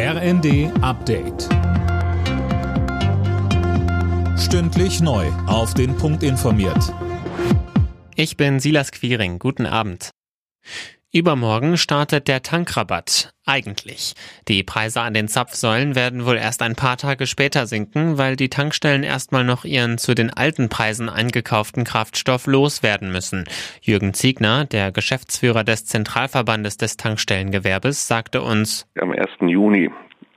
RND Update. Stündlich neu. Auf den Punkt informiert. Ich bin Silas Quiring. Guten Abend. Übermorgen startet der Tankrabatt. Eigentlich. Die Preise an den Zapfsäulen werden wohl erst ein paar Tage später sinken, weil die Tankstellen erstmal noch ihren zu den alten Preisen eingekauften Kraftstoff loswerden müssen. Jürgen Ziegner, der Geschäftsführer des Zentralverbandes des Tankstellengewerbes, sagte uns, am 1. Juni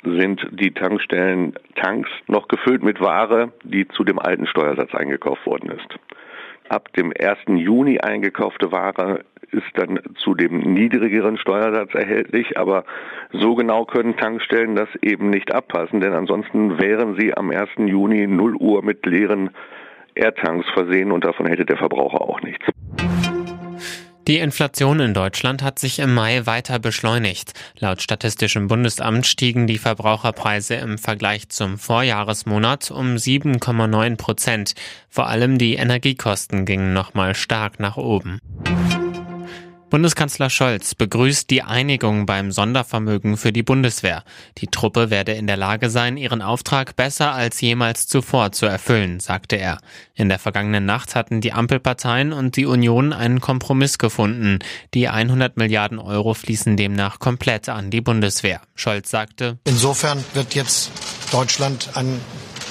sind die Tankstellen Tanks noch gefüllt mit Ware, die zu dem alten Steuersatz eingekauft worden ist. Ab dem 1. Juni eingekaufte Ware ist dann zu dem niedrigeren Steuersatz erhältlich, aber so genau können Tankstellen das eben nicht abpassen, denn ansonsten wären sie am 1. Juni 0 Uhr mit leeren Airtanks versehen und davon hätte der Verbraucher auch nichts. Die Inflation in Deutschland hat sich im Mai weiter beschleunigt. Laut Statistischem Bundesamt stiegen die Verbraucherpreise im Vergleich zum Vorjahresmonat um 7,9 Prozent. Vor allem die Energiekosten gingen nochmal stark nach oben. Bundeskanzler Scholz begrüßt die Einigung beim Sondervermögen für die Bundeswehr. Die Truppe werde in der Lage sein, ihren Auftrag besser als jemals zuvor zu erfüllen, sagte er. In der vergangenen Nacht hatten die Ampelparteien und die Union einen Kompromiss gefunden. Die 100 Milliarden Euro fließen demnach komplett an die Bundeswehr. Scholz sagte, Insofern wird jetzt Deutschland einen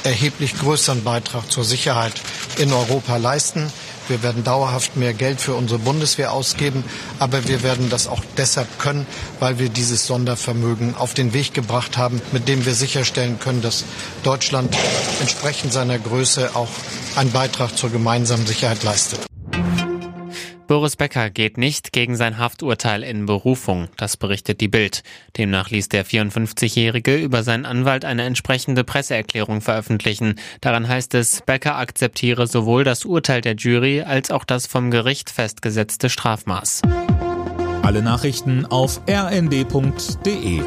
erheblich größeren Beitrag zur Sicherheit in Europa leisten. Wir werden dauerhaft mehr Geld für unsere Bundeswehr ausgeben, aber wir werden das auch deshalb können, weil wir dieses Sondervermögen auf den Weg gebracht haben, mit dem wir sicherstellen können, dass Deutschland entsprechend seiner Größe auch einen Beitrag zur gemeinsamen Sicherheit leistet. Boris Becker geht nicht gegen sein Hafturteil in Berufung, das berichtet die Bild. Demnach ließ der 54-Jährige über seinen Anwalt eine entsprechende Presseerklärung veröffentlichen. Daran heißt es, Becker akzeptiere sowohl das Urteil der Jury als auch das vom Gericht festgesetzte Strafmaß. Alle Nachrichten auf rnd.de